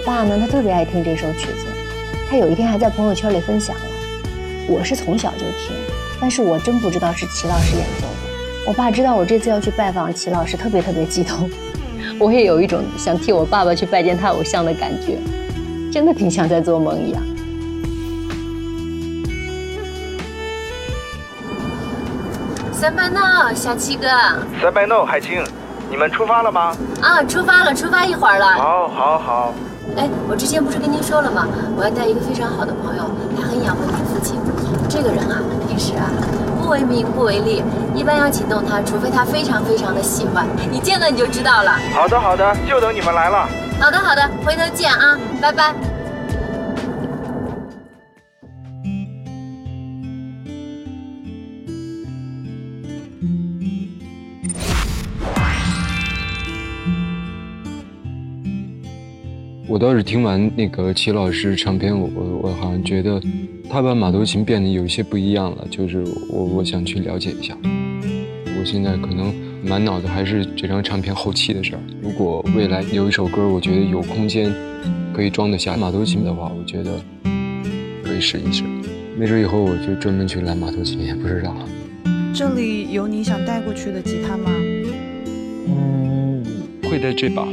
爸呢，他特别爱听这首曲子，他有一天还在朋友圈里分享了。我是从小就听，但是我真不知道是齐老师演奏的。我爸知道我这次要去拜访齐老师，特别特别激动。我也有一种想替我爸爸去拜见他偶像的感觉，真的挺像在做梦一样。三班呢，小七哥。三班呢，海清，你们出发了吗？啊，出发了，出发一会儿了。好，好，好。哎，我之前不是跟您说了吗？我要带一个非常好的朋友，他很仰慕你父亲。这个人啊，平时啊，不为名不为利，一般要请动他，除非他非常非常的喜欢。你见了你就知道了。好的，好的，就等你们来了。好的，好的，回头见啊，拜拜。我倒是听完那个齐老师唱片，我我我好像觉得他把马头琴变得有一些不一样了，就是我我想去了解一下。我现在可能满脑子还是这张唱片后期的事儿。如果未来有一首歌，我觉得有空间可以装得下马头琴的话，我觉得可以试一试。没准以后我就专门去拉马头琴，也不知道。这里有你想带过去的吉他吗？嗯，会带这把。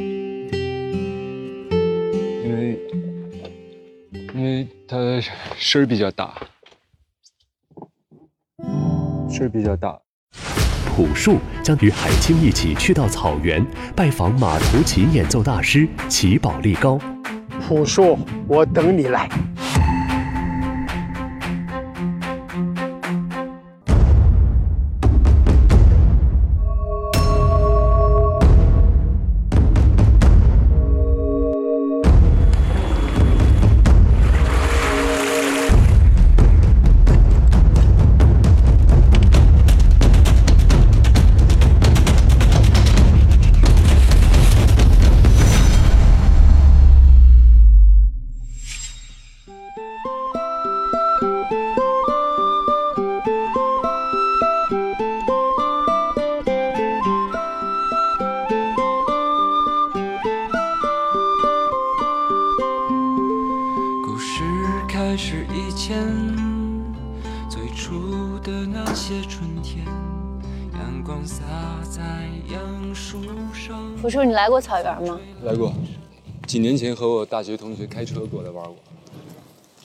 它声儿比较大，声儿比较大。朴树将与海清一起去到草原拜访马头琴演奏大师齐宝力高。朴树，我等你来。朴树，你来过草原吗？来过，几年前和我大学同学开车过来玩过。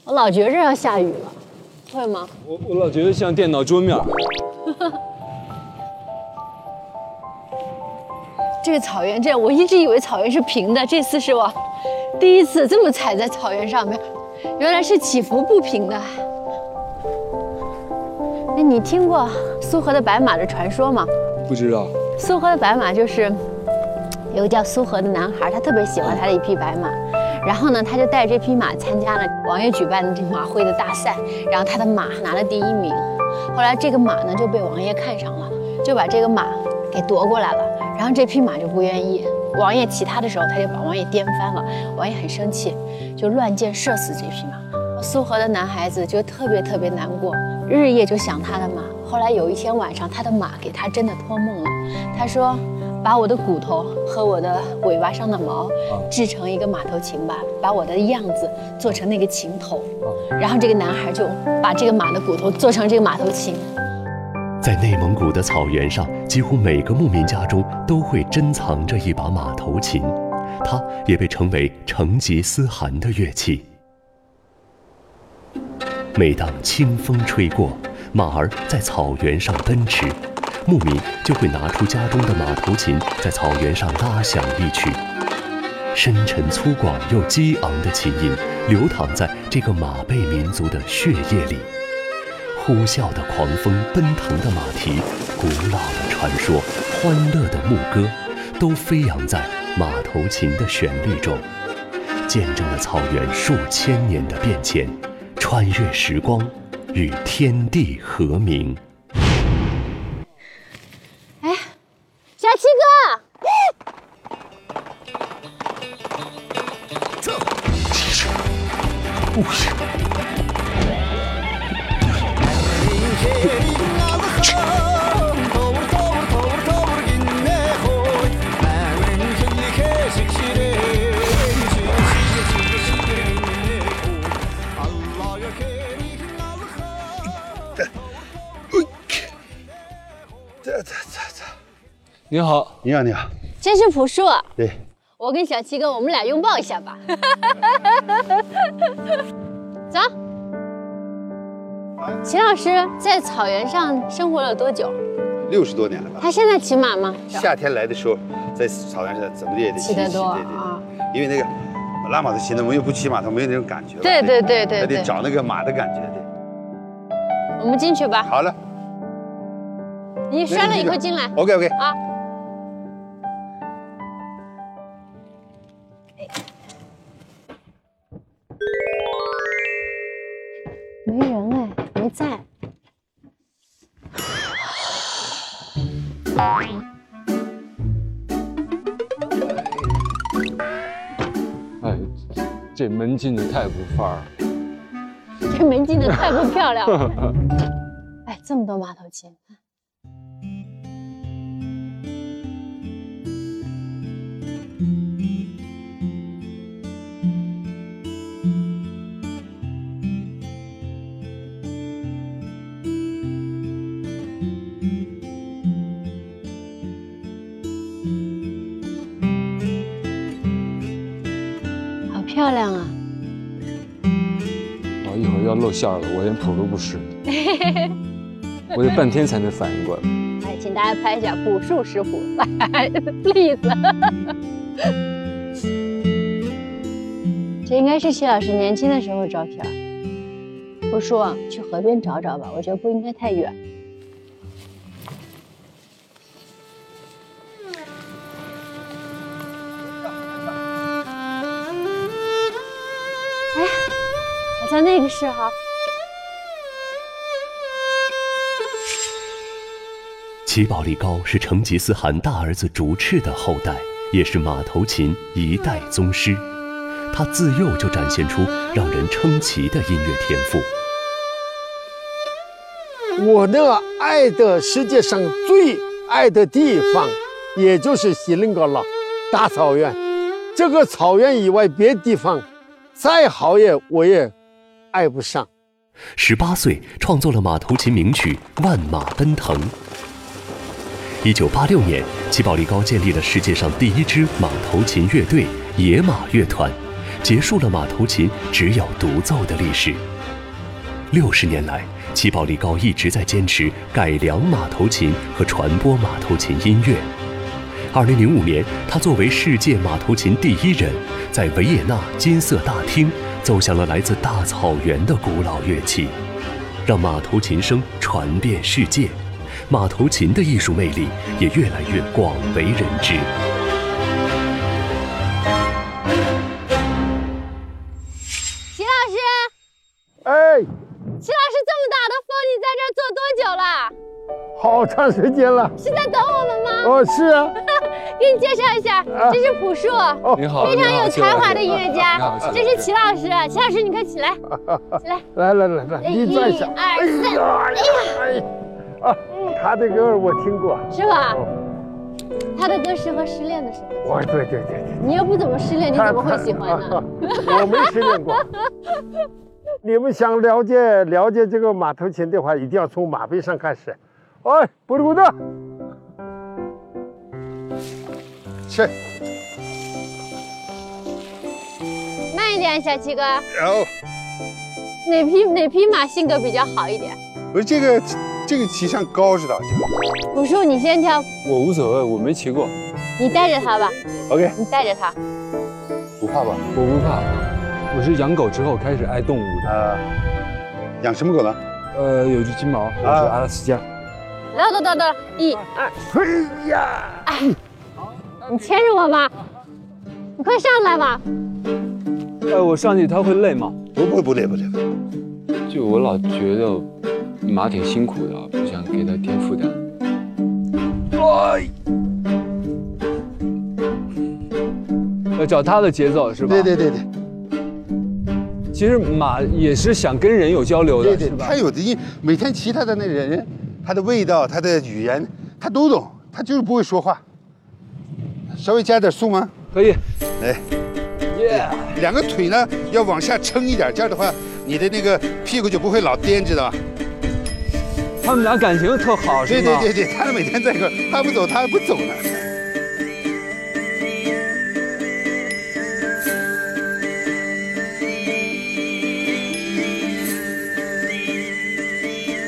我老觉着要下雨了，会吗？我我老觉得像电脑桌面。这个草原，这我一直以为草原是平的，这次是我第一次这么踩在草原上面，原来是起伏不平的。那你听过苏河的白马的传说吗？不知道。苏河的白马就是有个叫苏河的男孩，他特别喜欢他的一匹白马，然后呢，他就带这匹马参加了王爷举办的马会的大赛，然后他的马拿了第一名。后来这个马呢就被王爷看上了，就把这个马给夺过来了。然后这匹马就不愿意，王爷骑他的时候，他就把王爷颠翻了。王爷很生气，就乱箭射死这匹马。苏河的男孩子就特别特别难过，日夜就想他的马。后来有一天晚上，他的马给他真的托梦了。他说：“把我的骨头和我的尾巴上的毛制成一个马头琴吧，把我的样子做成那个琴头。”然后这个男孩就把这个马的骨头做成这个马头琴。在内蒙古的草原上，几乎每个牧民家中都会珍藏着一把马头琴，它也被称为成吉思汗的乐器。每当清风吹过，马儿在草原上奔驰，牧民就会拿出家中的马头琴，在草原上拉响一曲。深沉粗犷又激昂的琴音，流淌在这个马背民族的血液里。呼啸的狂风，奔腾的马蹄，古老的传说，欢乐的牧歌，都飞扬在马头琴的旋律中，见证了草原数千年的变迁，穿越时光。与天地和鸣。你好，你好，你好。这是朴树。对，我跟小七哥，我们俩拥抱一下吧。走。秦老师在草原上生活了多久？六十多年了吧。他现在骑马吗？夏天来的时候，在草原上怎么的也得骑得多对对对啊。因为那个拉马头琴的，我们又不骑马他，没有那种感觉。对对对对还得找那个马的感觉。对，我们进去吧。好了你摔了以后进来。，OK OK。啊。这门进的太不范儿了。这门进的太不漂亮了。哎，这么多马头琴。漂亮啊！我，一会儿要露馅了，我连谱都不识，我得半天才能反应过来。来，请大家拍一下朴树识谱，来例子。这应该是齐老师年轻的时候照片。朴树，去河边找找吧，我觉得不应该太远。好像那个时候。齐宝力高是成吉思汗大儿子竹赤的后代，也是马头琴一代宗师。他自幼就展现出让人称奇的音乐天赋。我呢，爱的世界上最爱的地方，也就是锡林郭勒大草原。这个草原以外，别地方再好也我也爱不上。十八岁创作了马头琴名曲《万马奔腾》。一九八六年，齐宝力高建立了世界上第一支马头琴乐队——野马乐团，结束了马头琴只有独奏的历史。六十年来，齐宝力高一直在坚持改良马头琴和传播马头琴音乐。二零零五年，他作为世界马头琴第一人，在维也纳金色大厅奏响了来自大草原的古老乐器，让马头琴声传遍世界。马头琴的艺术魅力也越来越广为人知。齐老师，哎，齐老师，这么大的风，你在这儿坐多久了？好长时间了。是在等我们吗？哦，是啊。给你介绍一下，这是朴树，你好，非常有才华的音乐家。这是齐老师，齐老师，你快起来，起来。来来来来。一二三，哎呀，哎呀，啊，他的歌我听过。是吧？他的歌适合失恋的时候。哦，对对对对。你又不怎么失恋，你怎么会喜欢呢？我没失恋过。你们想了解了解这个马头琴的话，一定要从马背上开始。哎，不鼓的，是，慢一点，小七哥。有哪匹哪匹马性格比较好一点？不是这个这个骑上高知道朴树，你先挑，我无所谓，我没骑过，你带着它吧，？OK，你带着它。不怕吧？我不怕。我是养狗之后开始爱动物的。呃，养什么狗呢？呃，有只金毛，有只阿拉斯加。来，等等等，一二，哎呀，你牵着我吧，你快上来吧。哎，我上去他会累吗？不不不累不累，就我老觉得马挺辛苦的，不想给它添负担。哎，要找它的节奏是吧？对对对对其实马也是想跟人有交流的，对对是，吧他？有的音，每天骑他的那人，他的味道，他的语言，他都懂，他就是不会说话。稍微加点速吗？可以。来，耶！两个腿呢要往下撑一点，这样的话，你的那个屁股就不会老颠，知道吧？他们俩感情特好，是吗？对对对对，他们每天在一块，他不走，他还不走呢。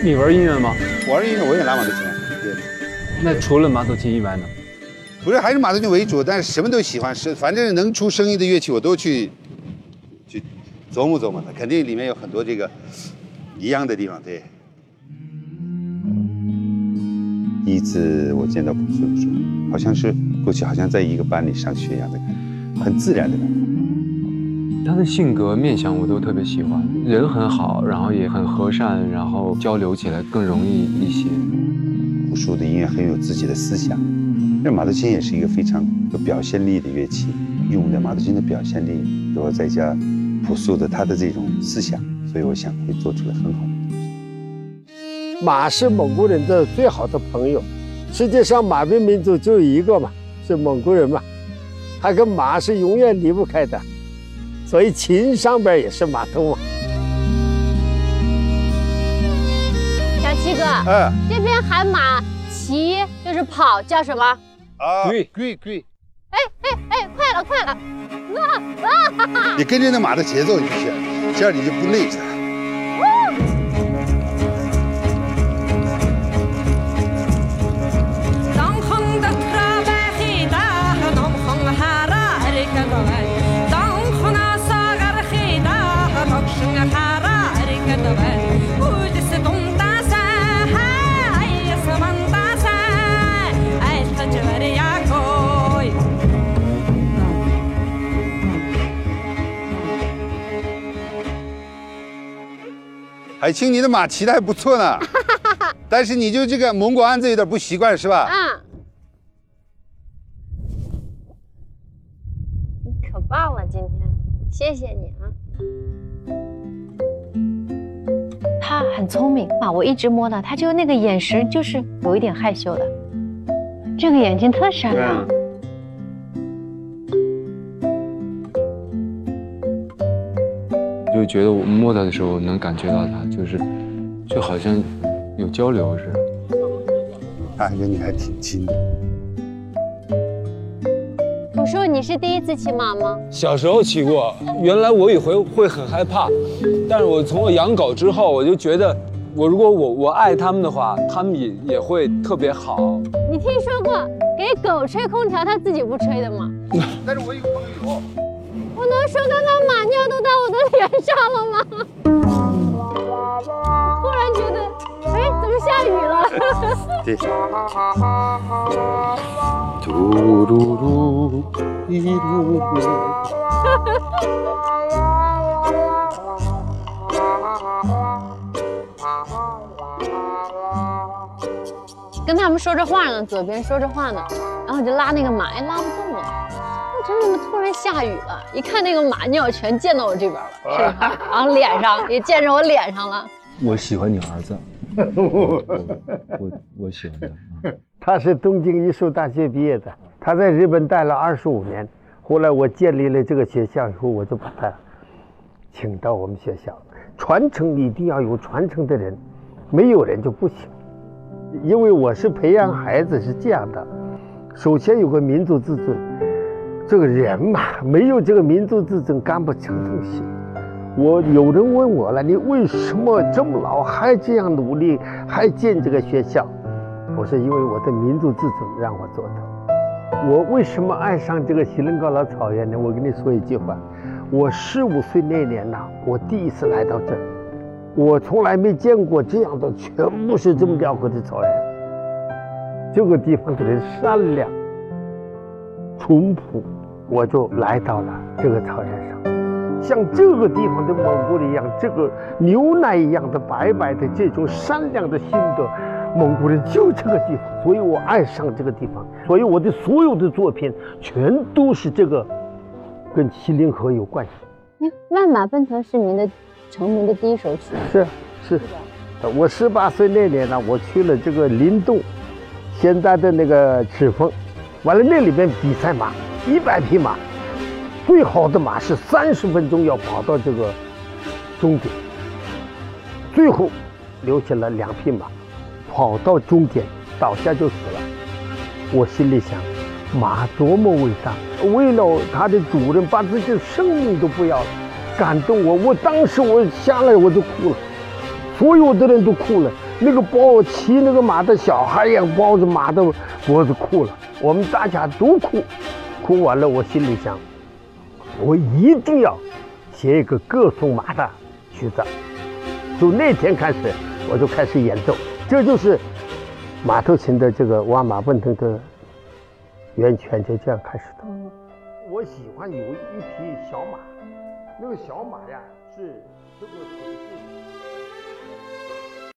你玩音乐吗？玩音乐我也拉马头琴，对，那除了马头琴以外呢？不是还是马头琴为主，但是什么都喜欢，是反正能出声音的乐器我都去去琢磨琢磨的，肯定里面有很多这个一样的地方，对。第一次我见到朴树的时候，好像是过去好像在一个班里上学一样的感觉，很自然的感觉。他的性格面相我都特别喜欢，人很好，然后也很和善，然后交流起来更容易一些。朴树的音乐很有自己的思想，那马头琴也是一个非常有表现力的乐器，用的马头琴的表现力，然后再加朴素的他的这种思想，所以我想会做出来很好的东西。马是蒙古人的最好的朋友，世界上马背民族就一个嘛，是蒙古人嘛，他跟马是永远离不开的。所以琴上边也是马头嘛。小七哥，嗯，这边喊马骑就是跑，叫什么？啊，对。对对，哎哎哎，快了快了！啊你跟着那马的节奏你就行，这样你就不累着。海清，你的马骑的还不错呢，但是你就这个蒙古鞍子有点不习惯是吧？嗯。你可棒了，今天，谢谢你啊。他很聪明啊，我一直摸他，他就那个眼神就是有一点害羞的，这个眼睛特闪亮。就觉得我摸它的时候能感觉到它，就是就好像有交流似的。他跟你还挺亲的。我说你是第一次骑马吗？小时候骑过，原来我以为会很害怕，但是我从我养狗之后，我就觉得，我如果我我爱它们的话，它们也也会特别好。你听说过给狗吹空调，它自己不吹的吗？但是我有朋友。我能说刚刚马尿都到我的脸上了吗？忽然觉得，哎，怎么下雨了？对。嘟嘟嘟，一嘟嘟。跟他们说着话呢，左边说着话呢，然后就拉那个马，哎，拉不动怎么突然下雨了？一看那个马尿全溅到我这边了，是吧？然后脸上也溅着我脸上了。我喜欢你儿子，我我我喜欢他。他是东京艺术大学毕业的，他在日本待了二十五年。后来我建立了这个学校以后，我就把他请到我们学校。传承一定要有传承的人，没有人就不行。因为我是培养孩子是这样的，首先有个民族自尊。这个人嘛，没有这个民族自尊，干不成东西。我有人问我了，你为什么这么老还这样努力，还建这个学校？我说，因为我的民族自尊让我做的。我为什么爱上这个锡林高老草原呢？我跟你说一句话，我十五岁那年呐，我第一次来到这，我从来没见过这样的，全部是这么辽阔的草原。这个地方的人善良。淳朴，我就来到了这个草原上，像这个地方的蒙古人一样，这个牛奶一样的白白的这种善良的心的蒙古人就这个地方，所以我爱上这个地方，所以我的所有的作品全都是这个跟锡林河有关系。《万马奔腾》是您的成名的第一首曲，是是。我十八岁那年呢，我去了这个林洞，现在的那个赤峰。完了，那里边比赛马，一百匹马，最好的马是三十分钟要跑到这个终点，最后留下了两匹马，跑到终点倒下就死了。我心里想，马多么伟大，为了他的主人把自己的生命都不要了，感动我。我当时我下来我就哭了，所有的人都哭了。那个抱骑那个马的小孩也抱着马的脖子哭了，我们大家都哭。哭完了，我心里想，我一定要写一个歌颂马的曲子。从那天开始，我就开始演奏。这就是马头琴的这个挖马奔腾的源泉，就这样开始的。我喜欢有一匹小马，那个小马呀是这个。